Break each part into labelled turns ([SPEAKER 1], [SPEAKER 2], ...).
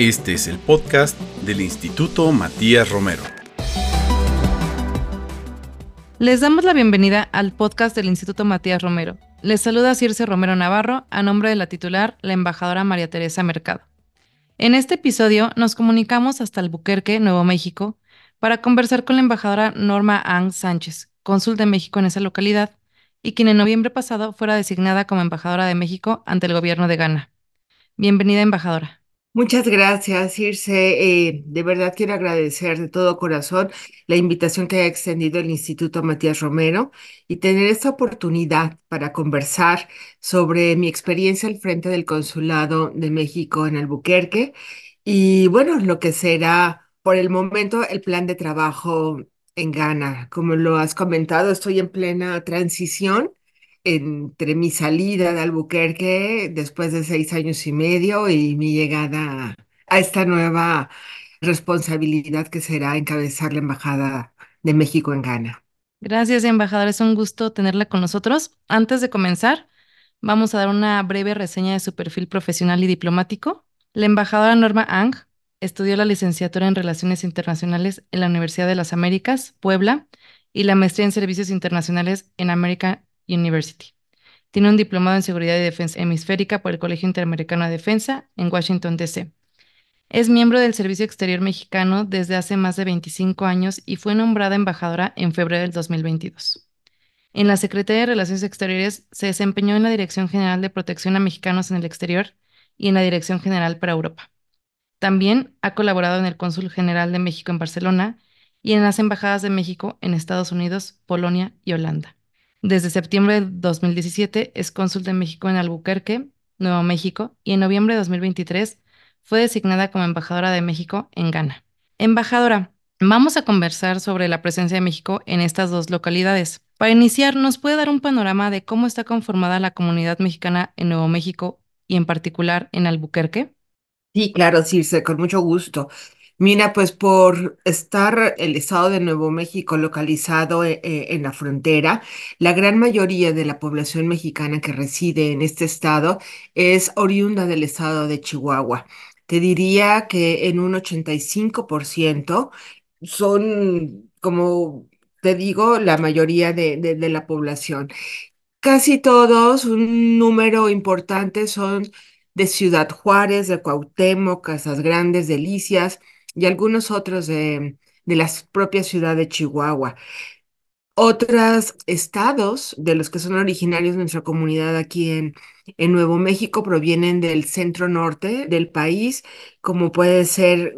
[SPEAKER 1] Este es el podcast del Instituto Matías Romero.
[SPEAKER 2] Les damos la bienvenida al podcast del Instituto Matías Romero. Les saluda Circe Romero Navarro a nombre de la titular, la embajadora María Teresa Mercado. En este episodio nos comunicamos hasta Albuquerque, Nuevo México, para conversar con la embajadora Norma Ang Sánchez, cónsul de México en esa localidad, y quien en noviembre pasado fuera designada como embajadora de México ante el gobierno de Ghana. Bienvenida, embajadora.
[SPEAKER 3] Muchas gracias, Irse. Eh, de verdad quiero agradecer de todo corazón la invitación que ha extendido el Instituto Matías Romero y tener esta oportunidad para conversar sobre mi experiencia al frente del Consulado de México en Albuquerque y bueno, lo que será por el momento el plan de trabajo en Ghana. Como lo has comentado, estoy en plena transición entre mi salida de Albuquerque después de seis años y medio y mi llegada a esta nueva responsabilidad que será encabezar la Embajada de México en Ghana.
[SPEAKER 2] Gracias, embajadora. Es un gusto tenerla con nosotros. Antes de comenzar, vamos a dar una breve reseña de su perfil profesional y diplomático. La embajadora Norma Ang estudió la licenciatura en Relaciones Internacionales en la Universidad de las Américas, Puebla, y la maestría en Servicios Internacionales en American University. Tiene un diplomado en Seguridad y Defensa Hemisférica por el Colegio Interamericano de Defensa en Washington, D.C. Es miembro del Servicio Exterior Mexicano desde hace más de 25 años y fue nombrada embajadora en febrero del 2022. En la Secretaría de Relaciones Exteriores se desempeñó en la Dirección General de Protección a Mexicanos en el Exterior y en la Dirección General para Europa. También ha colaborado en el Cónsul General de México en Barcelona y en las embajadas de México en Estados Unidos, Polonia y Holanda. Desde septiembre de 2017 es cónsul de México en Albuquerque, Nuevo México, y en noviembre de 2023 fue designada como embajadora de México en Ghana. Embajadora, vamos a conversar sobre la presencia de México en estas dos localidades. Para iniciar, ¿nos puede dar un panorama de cómo está conformada la comunidad mexicana en Nuevo México y en particular en Albuquerque?
[SPEAKER 3] Sí, claro, Circe, con mucho gusto. Mira, pues por estar el estado de Nuevo México localizado eh, eh, en la frontera, la gran mayoría de la población mexicana que reside en este estado es oriunda del estado de Chihuahua. Te diría que en un 85% son, como te digo, la mayoría de, la población. Casi todos, un número importante son de Ciudad Juárez, de Cuauhtémoc, Casas Grandes, Delicias y algunos otros de, de la propia ciudad de Chihuahua. Otros estados de los que son originarios de nuestra comunidad aquí en, en Nuevo México provienen del centro norte del país, como puede ser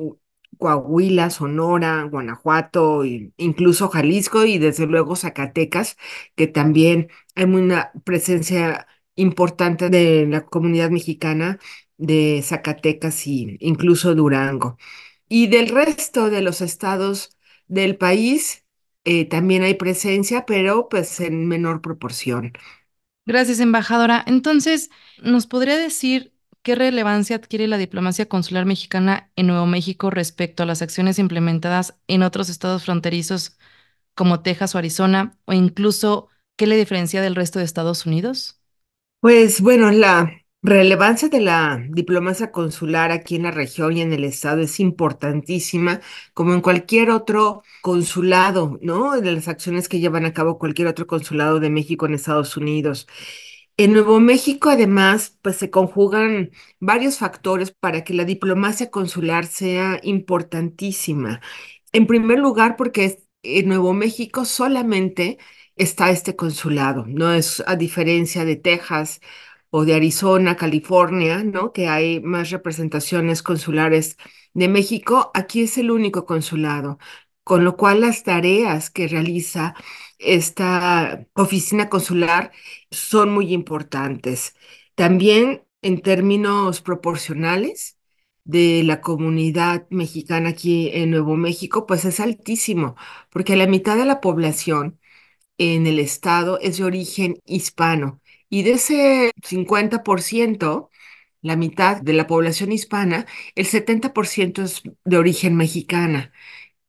[SPEAKER 3] Coahuila, Sonora, Guanajuato, incluso Jalisco y desde luego Zacatecas, que también hay una presencia importante de la comunidad mexicana de Zacatecas e incluso Durango. Y del resto de los estados del país eh, también hay presencia, pero pues en menor proporción.
[SPEAKER 2] Gracias, embajadora. Entonces, ¿nos podría decir qué relevancia adquiere la diplomacia consular mexicana en Nuevo México respecto a las acciones implementadas en otros estados fronterizos como Texas o Arizona, o incluso qué le diferencia del resto de Estados Unidos?
[SPEAKER 3] Pues bueno, la relevancia de la diplomacia consular aquí en la región y en el estado es importantísima, como en cualquier otro consulado, ¿no? De las acciones que llevan a cabo cualquier otro consulado de México en Estados Unidos. En Nuevo México, además, pues se conjugan varios factores para que la diplomacia consular sea importantísima. En primer lugar, porque en Nuevo México solamente está este consulado, no es a diferencia de Texas o de Arizona, California, ¿no? Que hay más representaciones consulares de México, aquí es el único consulado, con lo cual las tareas que realiza esta oficina consular son muy importantes. También en términos proporcionales de la comunidad mexicana aquí en Nuevo México, pues es altísimo, porque la mitad de la población en el estado es de origen hispano. Y de ese 50%, la mitad de la población hispana, el 70% es de origen mexicana.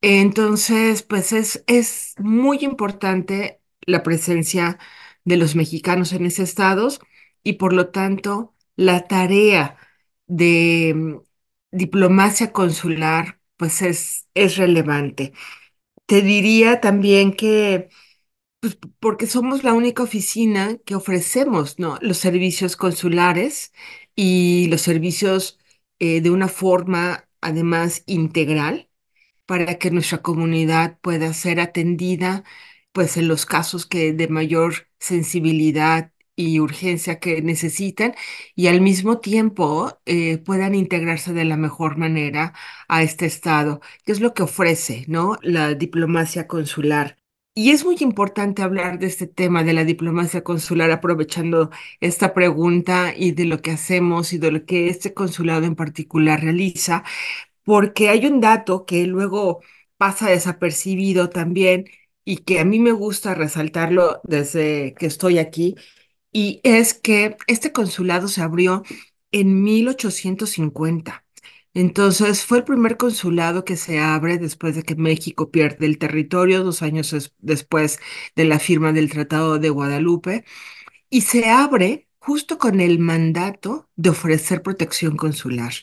[SPEAKER 3] Entonces, pues es, es muy importante la presencia de los mexicanos en ese estado y por lo tanto la tarea de diplomacia consular pues es, es relevante. Te diría también que pues, porque somos la única oficina que ofrecemos, ¿no? los servicios consulares y los servicios eh, de una forma además integral para que nuestra comunidad pueda ser atendida, pues en los casos que de mayor sensibilidad y urgencia que necesitan y al mismo tiempo eh, puedan integrarse de la mejor manera a este estado, que es lo que ofrece, ¿no? La diplomacia consular. Y es muy importante hablar de este tema de la diplomacia consular aprovechando esta pregunta y de lo que hacemos y de lo que este consulado en particular realiza, porque hay un dato que luego pasa desapercibido también y que a mí me gusta resaltarlo desde que estoy aquí, y es que este consulado se abrió en 1850. Entonces fue el primer consulado que se abre después de que México pierde el territorio, dos años es- después de la firma del Tratado de Guadalupe, y se abre justo con el mandato de ofrecer protección consular.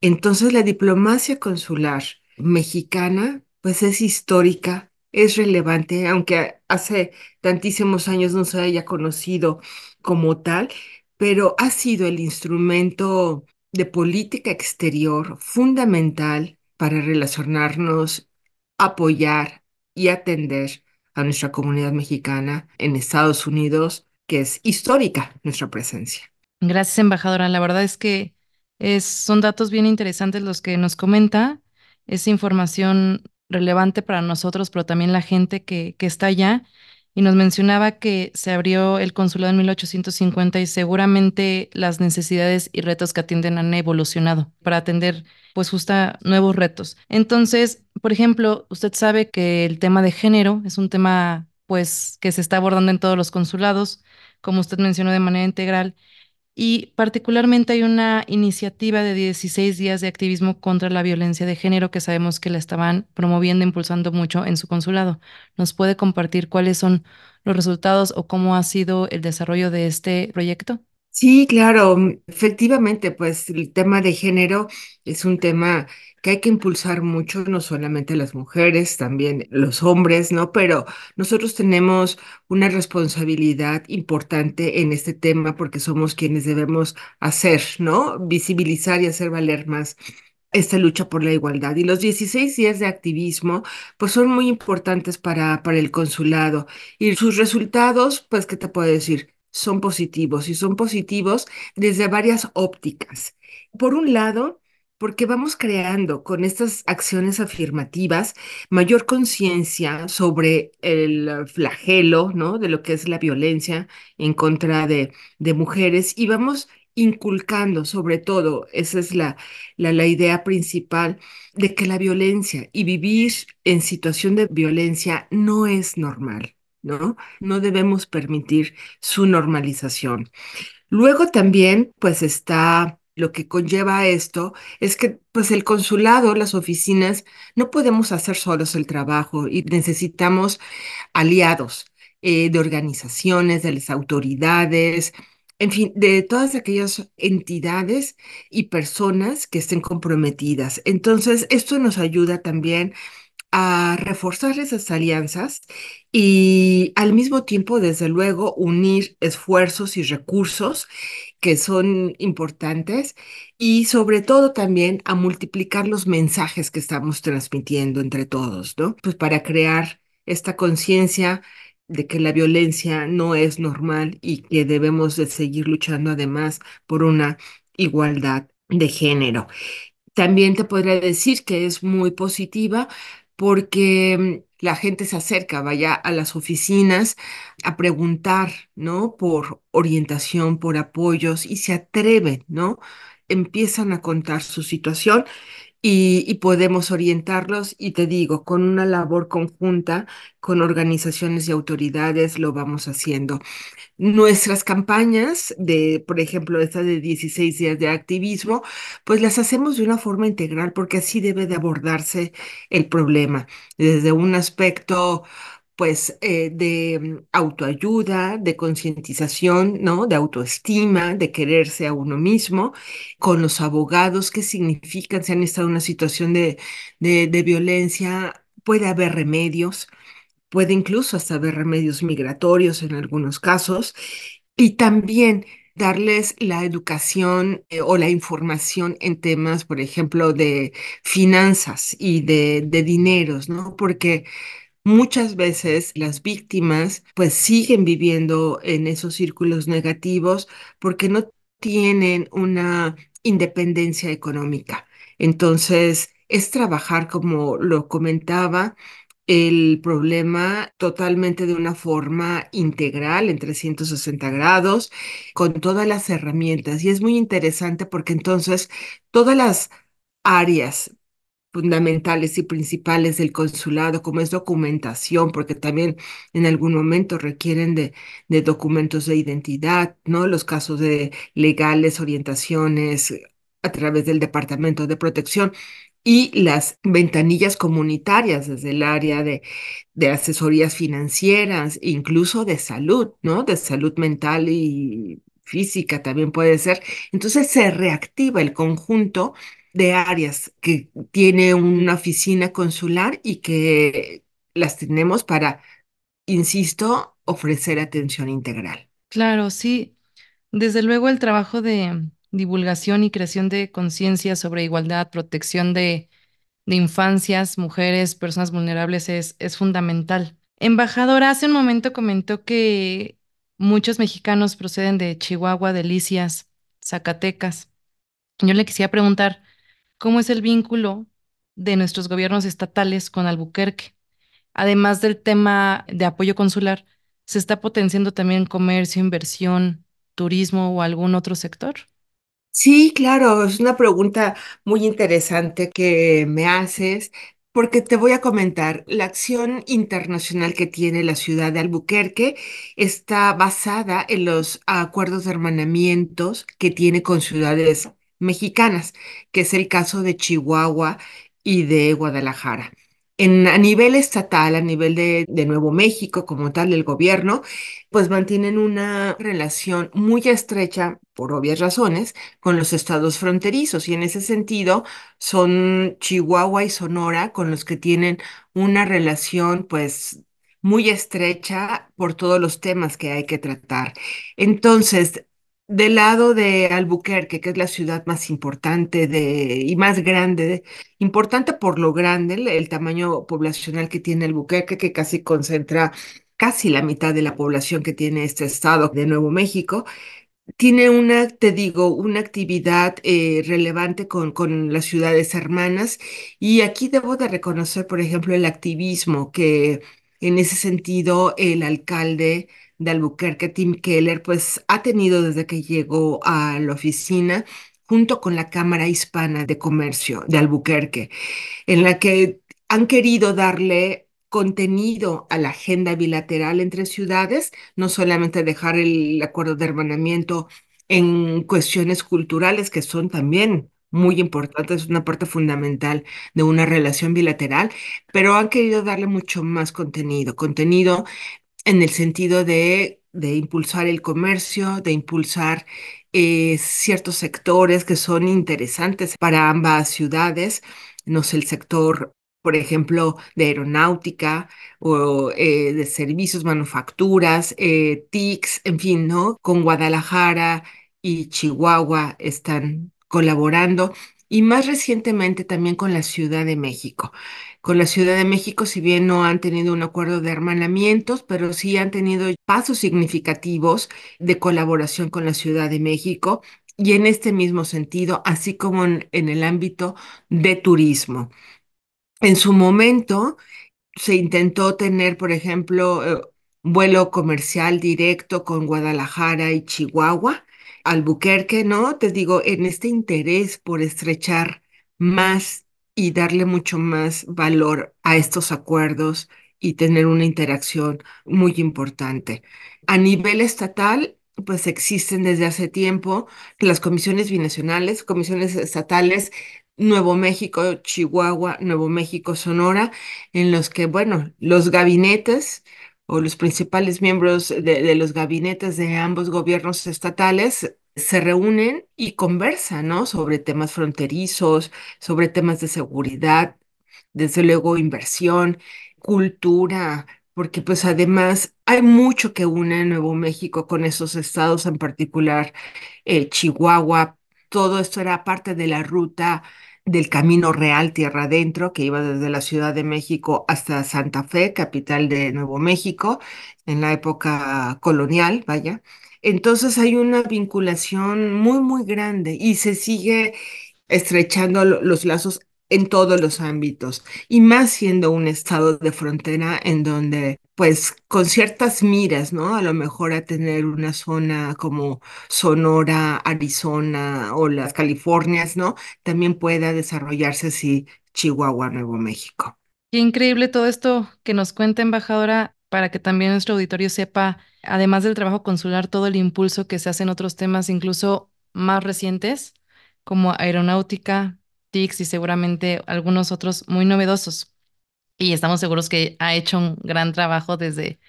[SPEAKER 3] Entonces la diplomacia consular mexicana pues es histórica, es relevante, aunque hace tantísimos años no se haya conocido como tal, pero ha sido el instrumento de política exterior fundamental para relacionarnos, apoyar y atender a nuestra comunidad mexicana en Estados Unidos, que es histórica nuestra presencia.
[SPEAKER 2] Gracias, embajadora. La verdad es que son datos bien interesantes los que nos comenta. Es información relevante para nosotros, pero también la gente que, que está allá. Y nos mencionaba que se abrió el consulado en 1850 y seguramente las necesidades y retos que atienden han evolucionado para atender pues justo nuevos retos. Entonces, por ejemplo, usted sabe que el tema de género es un tema pues que se está abordando en todos los consulados, como usted mencionó de manera integral. Y particularmente hay una iniciativa de 16 días de activismo contra la violencia de género que sabemos que la estaban promoviendo, impulsando mucho en su consulado. ¿Nos puede compartir cuáles son los resultados o cómo ha sido el desarrollo de este proyecto?
[SPEAKER 3] Sí, claro, mm, efectivamente, pues el tema de género es un tema que hay que impulsar mucho, no solamente las mujeres, también los hombres, ¿no? Pero nosotros tenemos una responsabilidad importante en este tema porque somos quienes debemos hacer, ¿no? Visibilizar y hacer valer más esta lucha por la igualdad. Y los 16 días de activismo, pues son muy importantes para, para el consulado. Y sus resultados, pues, ¿qué te puedo decir? Son positivos y son positivos desde varias ópticas. Por un lado, porque vamos creando con estas acciones afirmativas mayor conciencia sobre el flagelo, ¿no? De lo que es la violencia en contra de, de mujeres y vamos inculcando sobre todo, esa es la, la, la idea principal, de que la violencia y vivir en situación de violencia no es normal, ¿no? No debemos permitir su normalización. Luego también, pues está lo que conlleva esto, es que pues el consulado, las oficinas, no podemos hacer solos el trabajo y necesitamos aliados eh, de organizaciones, de las autoridades, en fin, de todas aquellas entidades y personas que estén comprometidas. Entonces, esto nos ayuda también a reforzar esas alianzas y al mismo tiempo, desde luego, unir esfuerzos y recursos que son importantes y sobre todo también a multiplicar los mensajes que estamos transmitiendo entre todos, ¿no? Pues para crear esta conciencia de que la violencia no es normal y que debemos de seguir luchando además por una igualdad de género. También te podría decir que es muy positiva porque mm, la gente se acerca, vaya a las oficinas a preguntar, ¿no? Por orientación, por apoyos y se atreven, ¿no? Empiezan a contar su situación y, podemos orientarlos y te digo, con una labor conjunta con organizaciones y autoridades lo vamos haciendo. Nuestras campañas de, por ejemplo, esta de 16 días de activismo, pues las hacemos de una forma integral porque así debe de abordarse el problema, desde un aspecto pues eh, de autoayuda, de concientización, ¿no? De autoestima, de quererse a uno mismo, con los abogados, qué significan si han estado en una situación de, de, de violencia, puede haber remedios, puede incluso hasta haber remedios migratorios en algunos casos, y también darles la educación eh, o la información en temas, por ejemplo, de finanzas y de, de dineros, ¿no? Porque Muchas veces las víctimas pues siguen viviendo en esos círculos negativos porque no tienen una independencia económica. Entonces, es trabajar, como lo comentaba, el problema totalmente de una forma integral en 360 grados, con todas las herramientas. Y es muy interesante porque entonces todas las áreas fundamentales y principales del consulado, como es documentación, porque también en algún momento requieren de, documentos de identidad, ¿no? Los casos de legales, orientaciones a través del Departamento de Protección y las ventanillas comunitarias desde el área de asesorías financieras, incluso de salud, ¿no? De salud mental y física también puede ser. Entonces se reactiva el conjunto de áreas que tiene una oficina consular y que las tenemos para, insisto, ofrecer atención integral.
[SPEAKER 2] Claro, sí. Desde luego el trabajo de divulgación y creación de conciencia sobre igualdad, protección de, de infancias, mujeres, personas vulnerables es, es fundamental. Embajadora, hace un momento comentó que muchos mexicanos proceden de Chihuahua, Delicias, Zacatecas. Yo le quisiera preguntar, cómo es el vínculo de nuestros gobiernos estatales con Albuquerque. Además del tema de apoyo consular, ¿se está potenciando también comercio, inversión, turismo o algún otro sector?
[SPEAKER 3] Sí, claro, es una pregunta muy interesante que me haces, porque te voy a comentar, la acción internacional que tiene la ciudad de Albuquerque está basada en los acuerdos de hermanamientos que tiene con ciudades mexicanas, que es el caso de Chihuahua y de Guadalajara. En, a nivel estatal, a nivel de, de, Nuevo México, como tal, el gobierno, pues mantienen una relación muy estrecha, por obvias razones, con los estados fronterizos. Y en ese sentido, son Chihuahua y Sonora con los que tienen una relación, pues, muy estrecha por todos los temas que hay que tratar. Entonces, del lado de Albuquerque, que es la ciudad más importante de, y más grande, importante por lo grande, el, tamaño poblacional que tiene Albuquerque, que casi concentra casi la mitad de la población que tiene este estado de Nuevo México, tiene una, te digo, una actividad eh, relevante con, con las ciudades hermanas. Y aquí debo de reconocer, por ejemplo, el activismo que en ese sentido el alcalde de Albuquerque, Tim Keller, pues ha tenido desde que llegó a la oficina junto con la Cámara Hispana de Comercio de Albuquerque, en la que han querido darle contenido a la agenda bilateral entre ciudades, no solamente dejar el acuerdo de hermanamiento en cuestiones culturales que son también muy importantes, es una parte fundamental de una relación bilateral, pero han querido darle mucho más contenido, contenido en el sentido de, de impulsar el comercio, de impulsar eh, ciertos sectores que son interesantes para ambas ciudades, no sé, el sector, por ejemplo, de aeronáutica o eh, de servicios, manufacturas, eh, TICs, en fin, ¿no? Con Guadalajara y Chihuahua están colaborando y más recientemente también con la Ciudad de México con la Ciudad de México, si bien no han tenido un acuerdo de hermanamientos, pero sí han tenido pasos significativos de colaboración con la Ciudad de México y en este mismo sentido, así como en, el ámbito de turismo. En su momento se intentó tener, por ejemplo, eh, vuelo comercial directo con Guadalajara y Chihuahua, Albuquerque, ¿no? Te digo, en este interés por estrechar más y darle mucho más valor a estos acuerdos y tener una interacción muy importante. A nivel estatal, pues existen desde hace tiempo las comisiones binacionales, comisiones estatales Nuevo México, Chihuahua, Nuevo México, Sonora, en los que, bueno, los gabinetes o los principales miembros de, los gabinetes de ambos gobiernos estatales se reúnen y conversan, ¿no? Sobre temas fronterizos, sobre temas de seguridad, desde luego inversión, cultura, porque pues además hay mucho que une Nuevo México con esos estados, en particular Chihuahua. Todo esto era parte de la ruta del Camino Real Tierra Adentro, que iba desde la Ciudad de México hasta Santa Fe, capital de Nuevo México, en la época colonial, vaya. Entonces hay una vinculación muy, muy grande y se sigue estrechando lo- los lazos en todos los ámbitos y más siendo un estado de frontera en donde, pues, con ciertas miras, ¿no? A lo mejor a tener una zona como Sonora, Arizona o las Californias, ¿no? También pueda desarrollarse así Chihuahua, Nuevo México.
[SPEAKER 2] Qué increíble todo esto que nos cuenta, embajadora, para que también nuestro auditorio sepa, además del trabajo consular, todo el impulso que se hace en otros temas, incluso más recientes, como aeronáutica, TICS y seguramente algunos otros muy novedosos. Y estamos seguros que ha hecho un gran trabajo desde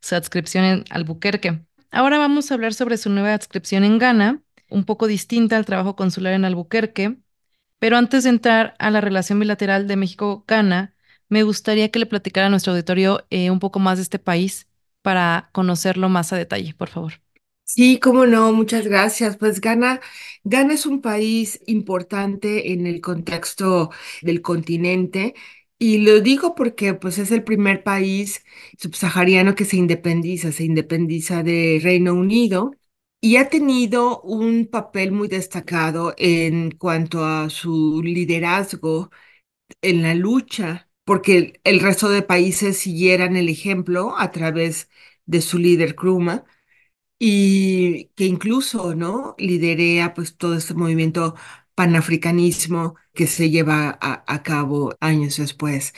[SPEAKER 2] su adscripción en Albuquerque. Ahora vamos a hablar sobre su nueva adscripción en Ghana, un poco distinta al trabajo consular en Albuquerque pero antes de entrar a la relación bilateral de México-Ghana, me gustaría que le platicara a nuestro auditorio eh, un poco más de este país para conocerlo más a detalle, por favor.
[SPEAKER 3] Sí, cómo no, muchas gracias. Pues Ghana, Ghana es un país importante en el contexto del continente y lo digo porque pues es el primer país subsahariano que se independiza, se independiza de Reino Unido y ha tenido un papel muy destacado en cuanto a su liderazgo en la lucha, porque el, resto de países siguieran el ejemplo a través de su líder Kruma y que incluso, ¿no? Liderea pues todo este movimiento panafricanismo que se lleva a, a cabo años después.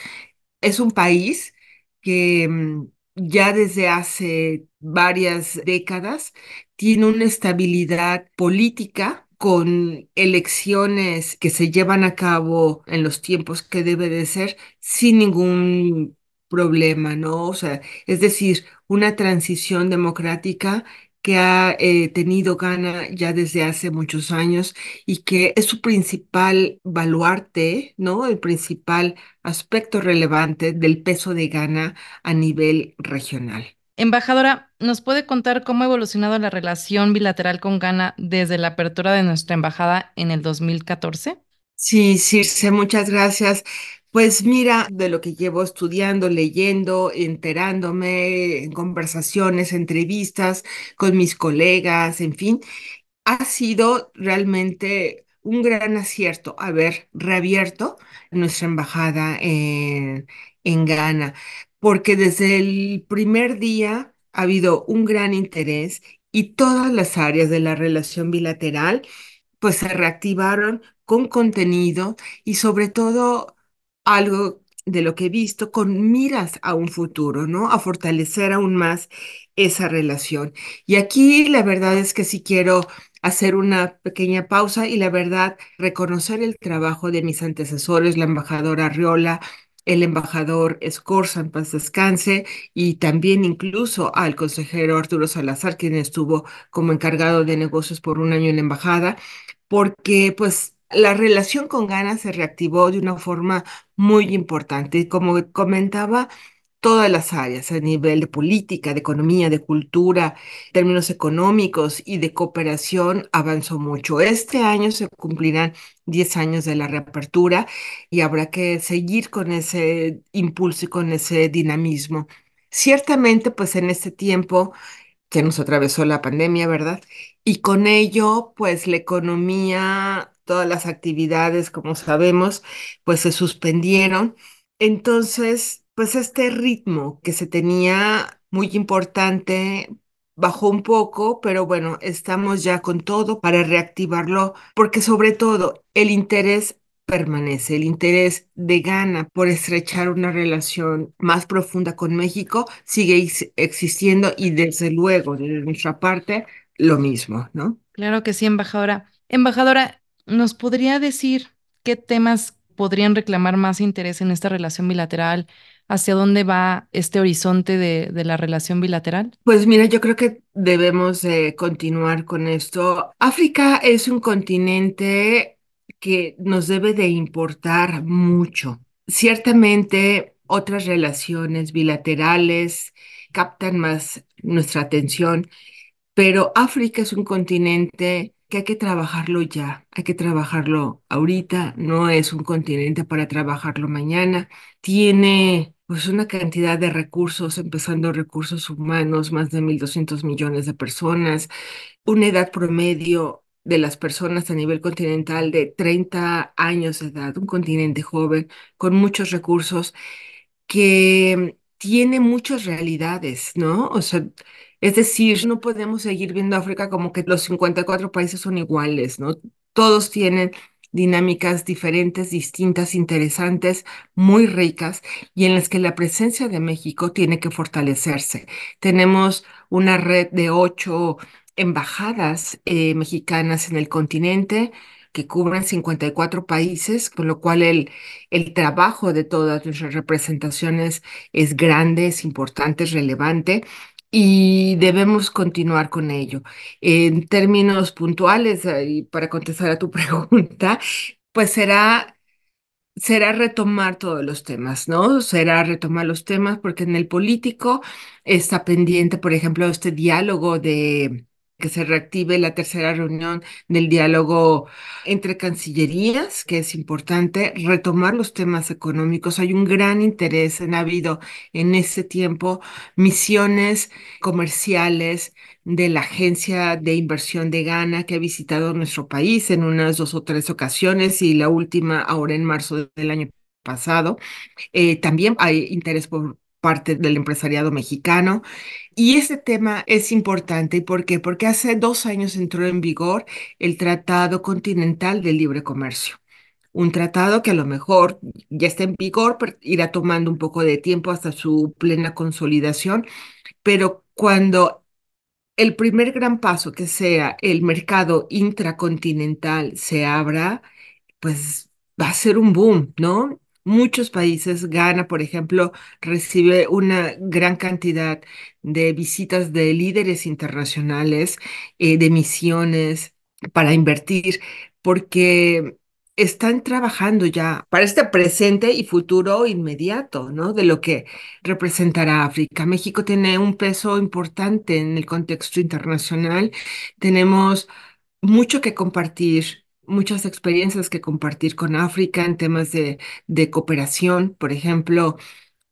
[SPEAKER 3] Es un país que mm, ya desde hace varias décadas tiene una estabilidad política con elecciones que se llevan a cabo en los tiempos que debe de ser sin ningún problema, ¿no? O sea, es decir, una transición democrática que ha eh, tenido Ghana ya desde hace muchos años y que es su principal baluarte, ¿no? El principal aspecto relevante del peso de Ghana a nivel regional.
[SPEAKER 2] Embajadora, ¿nos puede contar cómo ha evolucionado la relación bilateral con Ghana desde la apertura de nuestra embajada en el 2014?
[SPEAKER 3] Sí, Circe, muchas gracias. Pues mira, de lo que llevo estudiando, leyendo, enterándome en conversaciones, entrevistas con mis colegas, en fin, ha sido realmente un gran acierto haber reabierto nuestra embajada en, Ghana, porque desde el primer día ha habido un gran interés y todas las áreas de la relación bilateral pues se reactivaron con contenido y sobre todo algo de lo que he visto con miras a un futuro, ¿no? A fortalecer aún más esa relación. Y aquí la verdad es que sí quiero hacer una pequeña pausa y la verdad reconocer el trabajo de mis antecesores, la embajadora Arriola, el embajador Escorza, en paz descanse, y también incluso al consejero Arturo Salazar, quien estuvo como encargado de negocios por un año en la embajada porque pues la relación con Ghana se reactivó de una forma muy importante. Y como comentaba, todas las áreas a nivel de política, de economía, de cultura, términos económicos y de cooperación avanzó mucho. Este año se cumplirán 10 años de la reapertura y habrá que seguir con ese impulso y con ese dinamismo. Ciertamente, pues en este tiempo que nos atravesó la pandemia, ¿verdad? Y con ello, pues la economía, todas las actividades, como sabemos, pues se suspendieron. Entonces, pues este ritmo que se tenía muy importante bajó un poco, pero bueno, estamos ya con todo para reactivarlo, porque sobre todo el interés permanece, el interés de Ghana por estrechar una relación más profunda con México sigue ex- existiendo y desde luego, desde nuestra parte, lo mismo, ¿no?
[SPEAKER 2] Claro que sí, embajadora. Embajadora, ¿nos podría decir ¿qué temas podrían reclamar más interés en esta relación bilateral? ¿Hacia dónde va este horizonte de, la relación bilateral?
[SPEAKER 3] Pues mira, yo creo que debemos continuar con esto. África es un continente que nos debe de importar mucho. Ciertamente otras relaciones bilaterales captan más nuestra atención, pero África es un continente que hay que trabajarlo ya, hay que trabajarlo ahorita, no es un continente para trabajarlo mañana. Tiene pues una cantidad de recursos, empezando recursos humanos, más de 1.200 millones de personas, una edad promedio de las personas a nivel continental de 30 años de edad, un continente joven con muchos recursos que tiene muchas realidades, ¿no? O sea, es decir, no podemos seguir viendo África como que los 54 países son iguales, ¿no? Todos tienen dinámicas diferentes, distintas, interesantes, muy ricas y en las que la presencia de México tiene que fortalecerse. Tenemos una red de ocho embajadas eh, mexicanas en el continente que cubren 54 países, con lo cual el, el trabajo de todas nuestras representaciones es grande, es importante, es relevante y debemos continuar con ello. En términos puntuales, y para contestar a tu pregunta, pues será, será retomar todos los temas, ¿no? Será retomar los temas porque en el político está pendiente, por ejemplo, este diálogo de que se reactive la tercera reunión del diálogo entre cancillerías, que es importante retomar los temas económicos. Hay un gran interés, ha habido en ese tiempo misiones comerciales de la Agencia de Inversión de Ghana que ha visitado nuestro país en unas dos o tres ocasiones y la última ahora en marzo del año pasado. Eh, también hay interés por parte del empresariado mexicano. Y ese tema es importante. ¿Por qué? Porque hace dos años entró en vigor el Tratado Continental de Libre Comercio. Un tratado que a lo mejor ya está en vigor, pero irá tomando un poco de tiempo hasta su plena consolidación. Pero cuando el primer gran paso que sea el mercado intracontinental se abra, pues va a ser un boom, ¿no? Muchos países. Ghana, por ejemplo, recibe una gran cantidad de visitas de líderes internacionales, eh, de misiones para invertir, porque están trabajando ya para este presente y futuro inmediato, ¿no? De lo que representará África. México tiene un peso importante en el contexto internacional. Tenemos mucho que compartir muchas experiencias que compartir con África en temas de, de cooperación. Por ejemplo,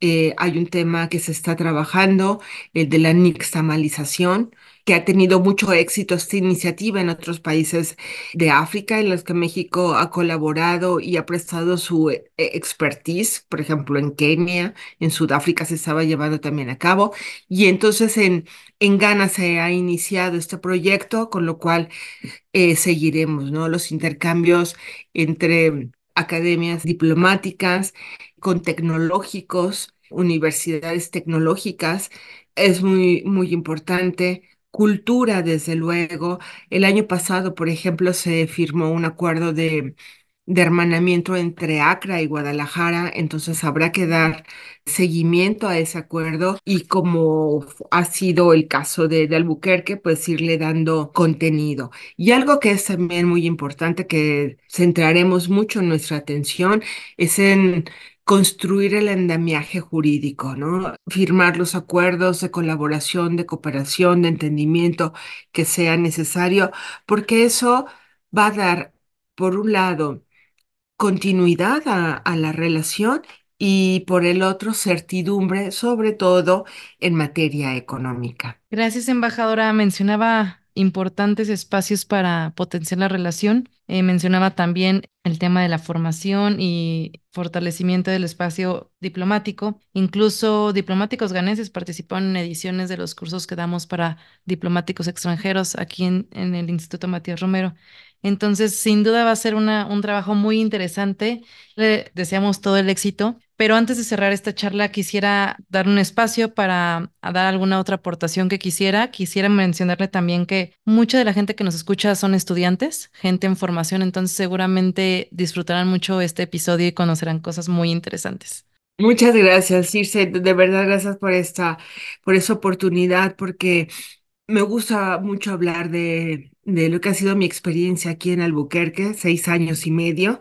[SPEAKER 3] eh, hay un tema que se está trabajando, el de la nixtamalización, que ha tenido mucho éxito esta iniciativa en otros países de África, en los que México ha colaborado y ha prestado su eh, expertise, por ejemplo, en Kenia, en Sudáfrica se estaba llevando también a cabo, y entonces en, en Ghana se ha iniciado este proyecto, con lo cual eh, seguiremos, ¿no? Los intercambios entre academias diplomáticas, con tecnológicos, universidades tecnológicas, es muy, muy importante. Cultura, desde luego. El año pasado, por ejemplo, se firmó un acuerdo de de hermanamiento entre Acra y Guadalajara, entonces habrá que dar seguimiento a ese acuerdo y como ha sido el caso de, de, Albuquerque, pues irle dando contenido. Y algo que es también muy importante, que centraremos mucho nuestra atención, es en construir el andamiaje jurídico, ¿no? Firmar los acuerdos de colaboración, de cooperación, de entendimiento que sea necesario, porque eso va a dar, por un lado, continuidad a, la relación y por el otro certidumbre, sobre todo en materia económica.
[SPEAKER 2] Gracias, embajadora. Mencionaba importantes espacios para potenciar la relación. Eh, mencionaba también el tema de la formación y fortalecimiento del espacio diplomático. Incluso diplomáticos ganeses participaron en ediciones de los cursos que damos para diplomáticos extranjeros aquí en, el Instituto Matías Romero. Entonces, sin duda va a ser un trabajo muy interesante. Le deseamos todo el éxito, Pero antes de cerrar esta charla, quisiera dar un espacio para dar alguna otra aportación que quisiera. Quisiera mencionarle también que mucha de la gente que nos escucha son estudiantes, gente en formación, entonces seguramente disfrutarán mucho este episodio y conocerán cosas muy interesantes.
[SPEAKER 3] Muchas gracias, Circe. De verdad, gracias por esta, por esta oportunidad, porque me gusta mucho hablar de, de lo que ha sido mi experiencia aquí en Albuquerque, seis años y medio,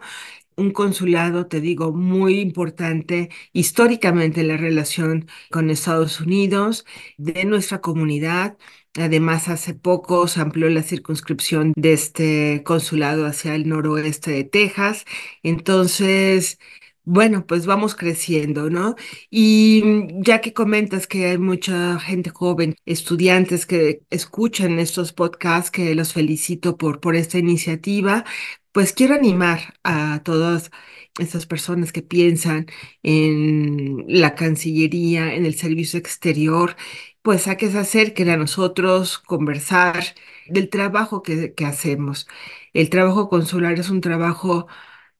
[SPEAKER 3] un consulado, te digo, muy importante históricamente en la relación con Estados Unidos, de nuestra comunidad. Además, hace poco se amplió la circunscripción de este consulado hacia el noroeste de Texas. Entonces, bueno, pues vamos creciendo, ¿no? Y ya que comentas que hay mucha gente joven, estudiantes que escuchan estos podcasts, que los felicito por, por esta iniciativa, pues quiero animar a todas esas personas que piensan en la Cancillería, en el servicio exterior, pues a que se acerquen a nosotros, conversar del trabajo que, que hacemos. El trabajo consular es un trabajo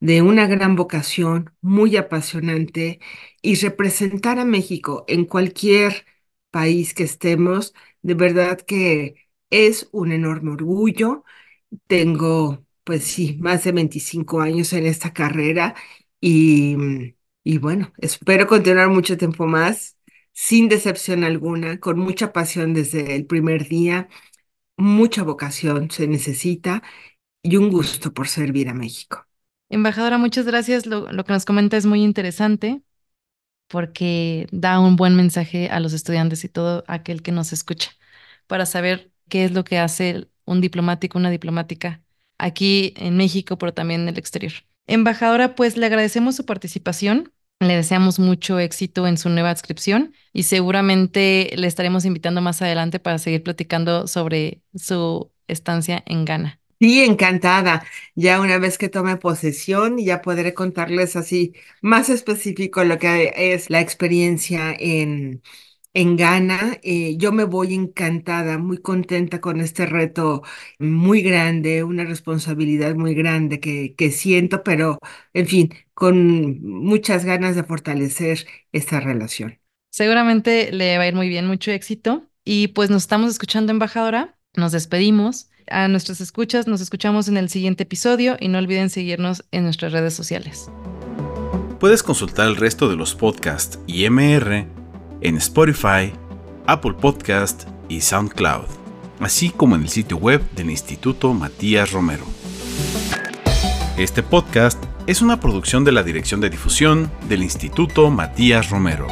[SPEAKER 3] de una gran vocación, muy apasionante, y representar a México en cualquier país que estemos, de verdad que es un enorme orgullo. Tengo pues sí, más de 25 años en esta carrera y, y bueno, espero continuar mucho tiempo más, sin decepción alguna, con mucha pasión desde el primer día, mucha vocación se necesita y un gusto por servir a México.
[SPEAKER 2] Embajadora, muchas gracias. Lo, lo que nos comenta es muy interesante porque da un buen mensaje a los estudiantes y todo aquel que nos escucha para saber qué es lo que hace un diplomático, una diplomática aquí en México, pero también en el exterior. Embajadora, pues le agradecemos su participación. Le deseamos mucho éxito en su nueva adscripción y seguramente le estaremos invitando más adelante para seguir platicando sobre su estancia en Ghana.
[SPEAKER 3] Sí, encantada. Ya una vez que tome posesión, ya podré contarles así más específico lo que es la experiencia en, en Ghana. Eh, yo me voy encantada, muy contenta con este reto muy grande, una responsabilidad muy grande que, que siento, pero en fin, con muchas ganas de fortalecer esta relación.
[SPEAKER 2] Seguramente le va a ir muy bien, mucho éxito. Y pues nos estamos escuchando, embajadora. Nos despedimos. A nuestras escuchas, nos escuchamos en el siguiente episodio y no olviden seguirnos en nuestras redes sociales.
[SPEAKER 1] Puedes consultar el resto de los podcasts y MR en Spotify, Apple Podcast y SoundCloud, así como en el sitio web del Instituto Matías Romero. Este podcast es una producción de la Dirección de Difusión del Instituto Matías Romero.